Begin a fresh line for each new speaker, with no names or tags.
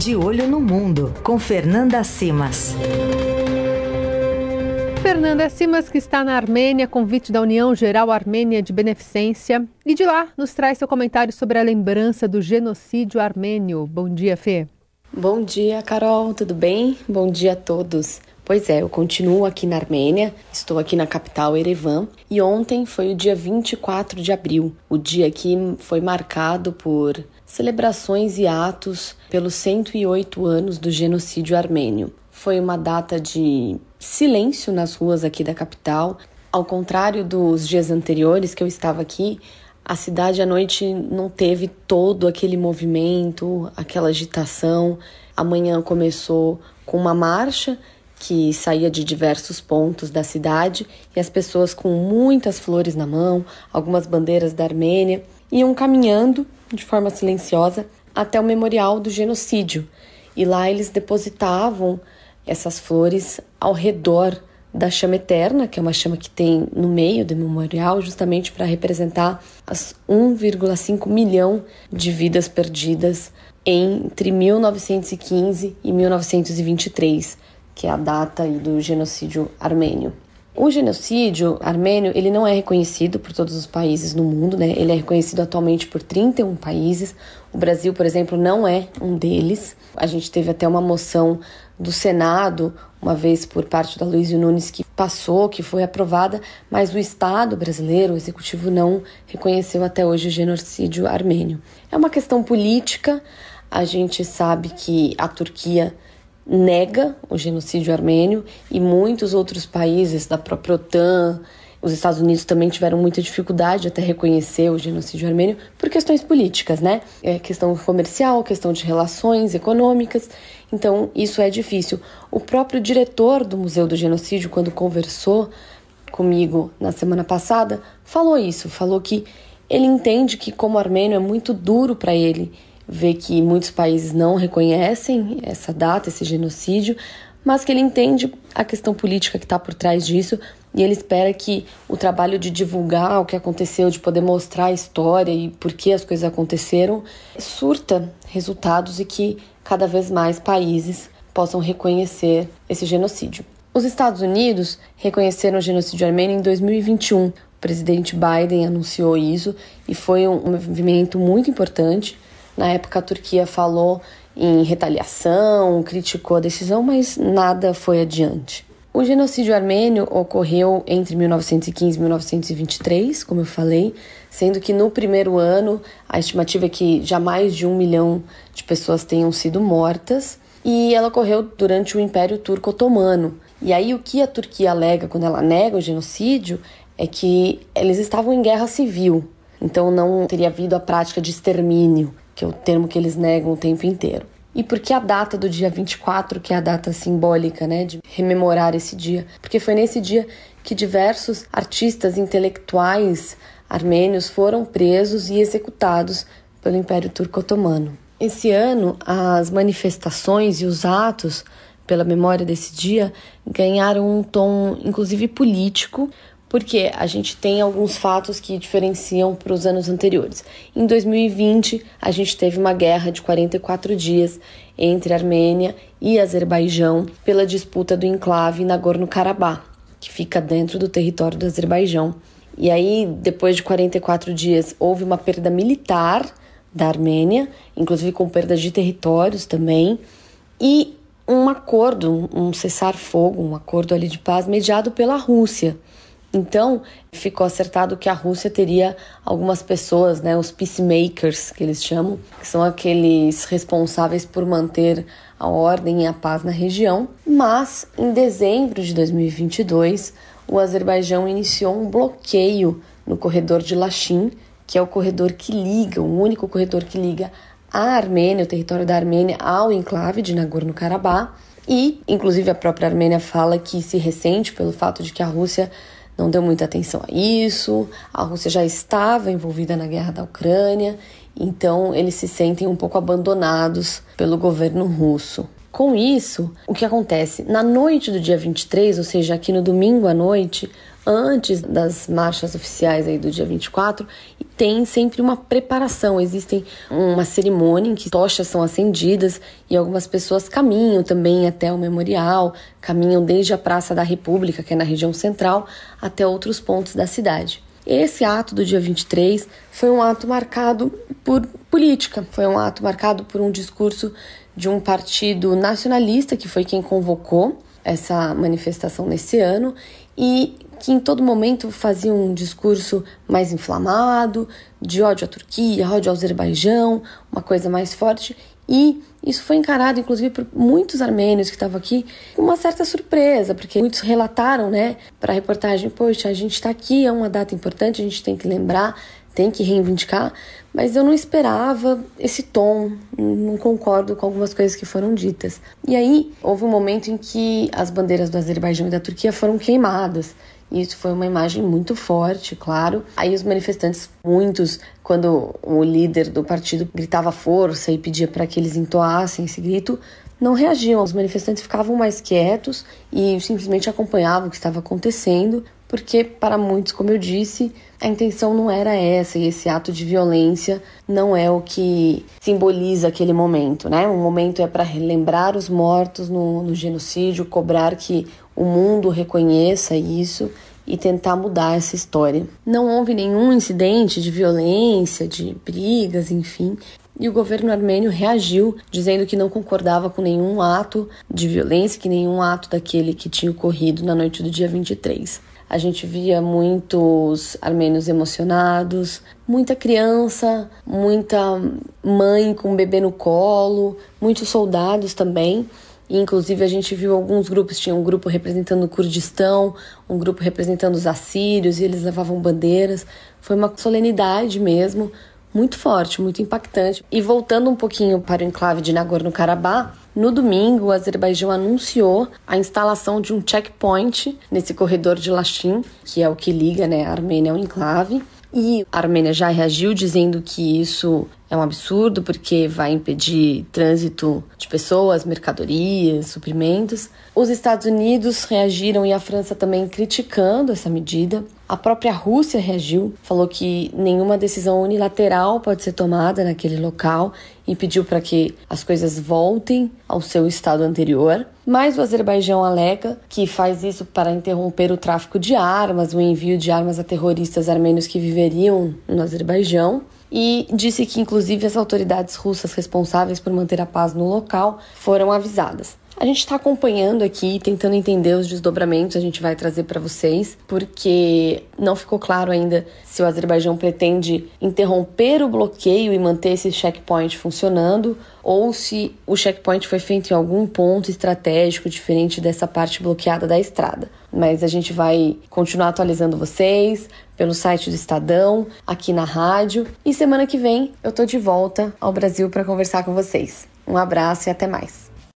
De Olho no Mundo, com Fernanda Simas.
Fernanda Simas, que está na Armênia, convite da União Geral Armênia de Beneficência. E de lá nos traz seu comentário sobre a lembrança do genocídio armênio. Bom dia, Fê.
Bom dia, Carol, tudo bem? Bom dia a todos. Pois é, eu continuo aqui na Armênia, estou aqui na capital Erevan e ontem foi o dia 24 de abril, o dia que foi marcado por celebrações e atos pelos 108 anos do genocídio armênio. Foi uma data de silêncio nas ruas aqui da capital. Ao contrário dos dias anteriores que eu estava aqui, a cidade à noite não teve todo aquele movimento, aquela agitação. Amanhã começou com uma marcha que saía de diversos pontos da cidade e as pessoas com muitas flores na mão, algumas bandeiras da Armênia, iam caminhando de forma silenciosa até o memorial do genocídio. E lá eles depositavam essas flores ao redor da chama eterna, que é uma chama que tem no meio do memorial, justamente para representar as 1,5 milhão de vidas perdidas entre 1915 e 1923 que é a data do genocídio armênio. O genocídio armênio ele não é reconhecido por todos os países no mundo, né? Ele é reconhecido atualmente por 31 países. O Brasil, por exemplo, não é um deles. A gente teve até uma moção do Senado, uma vez por parte da Luiz Nunes, que passou, que foi aprovada, mas o Estado brasileiro, o executivo, não reconheceu até hoje o genocídio armênio. É uma questão política. A gente sabe que a Turquia nega o genocídio armênio e muitos outros países da própria OTAN, os Estados Unidos também tiveram muita dificuldade até reconhecer o genocídio armênio por questões políticas, né? É questão comercial, questão de relações econômicas. Então, isso é difícil. O próprio diretor do Museu do Genocídio, quando conversou comigo na semana passada, falou isso, falou que ele entende que como armênio é muito duro para ele vê que muitos países não reconhecem essa data, esse genocídio, mas que ele entende a questão política que está por trás disso e ele espera que o trabalho de divulgar o que aconteceu, de poder mostrar a história e por que as coisas aconteceram, surta resultados e que cada vez mais países possam reconhecer esse genocídio. Os Estados Unidos reconheceram o genocídio armênio em 2021. O presidente Biden anunciou isso e foi um movimento muito importante na época, a Turquia falou em retaliação, criticou a decisão, mas nada foi adiante. O genocídio armênio ocorreu entre 1915 e 1923, como eu falei, sendo que no primeiro ano a estimativa é que já mais de um milhão de pessoas tenham sido mortas, e ela ocorreu durante o Império Turco Otomano. E aí o que a Turquia alega quando ela nega o genocídio é que eles estavam em guerra civil, então não teria havido a prática de extermínio que é o termo que eles negam o tempo inteiro. E por que a data do dia 24, que é a data simbólica, né, de rememorar esse dia? Porque foi nesse dia que diversos artistas intelectuais armênios foram presos e executados pelo Império Turco Otomano. Esse ano, as manifestações e os atos pela memória desse dia ganharam um tom, inclusive político, porque a gente tem alguns fatos que diferenciam para os anos anteriores. Em 2020, a gente teve uma guerra de 44 dias entre Armênia e Azerbaijão pela disputa do enclave Nagorno-Karabakh, que fica dentro do território do Azerbaijão. E aí, depois de 44 dias, houve uma perda militar da Armênia, inclusive com perda de territórios também, e um acordo, um cessar-fogo, um acordo ali de paz mediado pela Rússia. Então, ficou acertado que a Rússia teria algumas pessoas, né, os peacemakers, que eles chamam, que são aqueles responsáveis por manter a ordem e a paz na região. Mas, em dezembro de 2022, o Azerbaijão iniciou um bloqueio no corredor de Lachin, que é o corredor que liga, o único corredor que liga a Armênia, o território da Armênia, ao enclave de Nagorno-Karabakh. E, inclusive, a própria Armênia fala que se ressente pelo fato de que a Rússia não deu muita atenção a isso. A Rússia já estava envolvida na guerra da Ucrânia, então eles se sentem um pouco abandonados pelo governo russo. Com isso, o que acontece? Na noite do dia 23, ou seja, aqui no domingo à noite, antes das marchas oficiais aí do dia 24, tem sempre uma preparação. Existem uma cerimônia em que tochas são acendidas e algumas pessoas caminham também até o memorial, caminham desde a Praça da República, que é na região central, até outros pontos da cidade. Esse ato do dia 23 foi um ato marcado por política, foi um ato marcado por um discurso de um partido nacionalista que foi quem convocou essa manifestação nesse ano e que em todo momento fazia um discurso mais inflamado, de ódio à Turquia, ódio ao Azerbaijão, uma coisa mais forte. E isso foi encarado, inclusive, por muitos armênios que estavam aqui com uma certa surpresa, porque muitos relataram, né, para a reportagem: Poxa, a gente está aqui, é uma data importante, a gente tem que lembrar, tem que reivindicar, mas eu não esperava esse tom, não concordo com algumas coisas que foram ditas. E aí houve um momento em que as bandeiras do Azerbaijão e da Turquia foram queimadas. E isso foi uma imagem muito forte, claro. Aí os manifestantes, muitos, quando o líder do partido gritava força e pedia para que eles entoassem esse grito, não reagiam. Os manifestantes ficavam mais quietos e simplesmente acompanhavam o que estava acontecendo, porque para muitos, como eu disse, a intenção não era essa e esse ato de violência não é o que simboliza aquele momento, né? O momento é para relembrar os mortos no, no genocídio, cobrar que o mundo reconheça isso e tentar mudar essa história. Não houve nenhum incidente de violência, de brigas, enfim. E o governo armênio reagiu, dizendo que não concordava com nenhum ato de violência, que nenhum ato daquele que tinha ocorrido na noite do dia 23 a gente via muitos armênios emocionados, muita criança, muita mãe com um bebê no colo, muitos soldados também. Inclusive a gente viu alguns grupos, tinha um grupo representando o Kurdistão, um grupo representando os assírios, e eles levavam bandeiras. Foi uma solenidade mesmo, muito forte, muito impactante. E voltando um pouquinho para o enclave de Nagorno-Karabakh, no domingo, o Azerbaijão anunciou a instalação de um checkpoint nesse corredor de Lachin, que é o que liga né, a Armênia ao enclave. E a Armênia já reagiu dizendo que isso é um absurdo porque vai impedir trânsito de pessoas, mercadorias, suprimentos. Os Estados Unidos reagiram e a França também criticando essa medida. A própria Rússia reagiu, falou que nenhuma decisão unilateral pode ser tomada naquele local e pediu para que as coisas voltem ao seu estado anterior. Mas o Azerbaijão alega que faz isso para interromper o tráfico de armas, o envio de armas a terroristas armênios que viveriam no Azerbaijão e disse que, inclusive, as autoridades russas responsáveis por manter a paz no local foram avisadas. A gente está acompanhando aqui, tentando entender os desdobramentos, a gente vai trazer para vocês, porque não ficou claro ainda se o Azerbaijão pretende interromper o bloqueio e manter esse checkpoint funcionando, ou se o checkpoint foi feito em algum ponto estratégico diferente dessa parte bloqueada da estrada. Mas a gente vai continuar atualizando vocês pelo site do Estadão, aqui na rádio, e semana que vem eu tô de volta ao Brasil para conversar com vocês. Um abraço e até mais.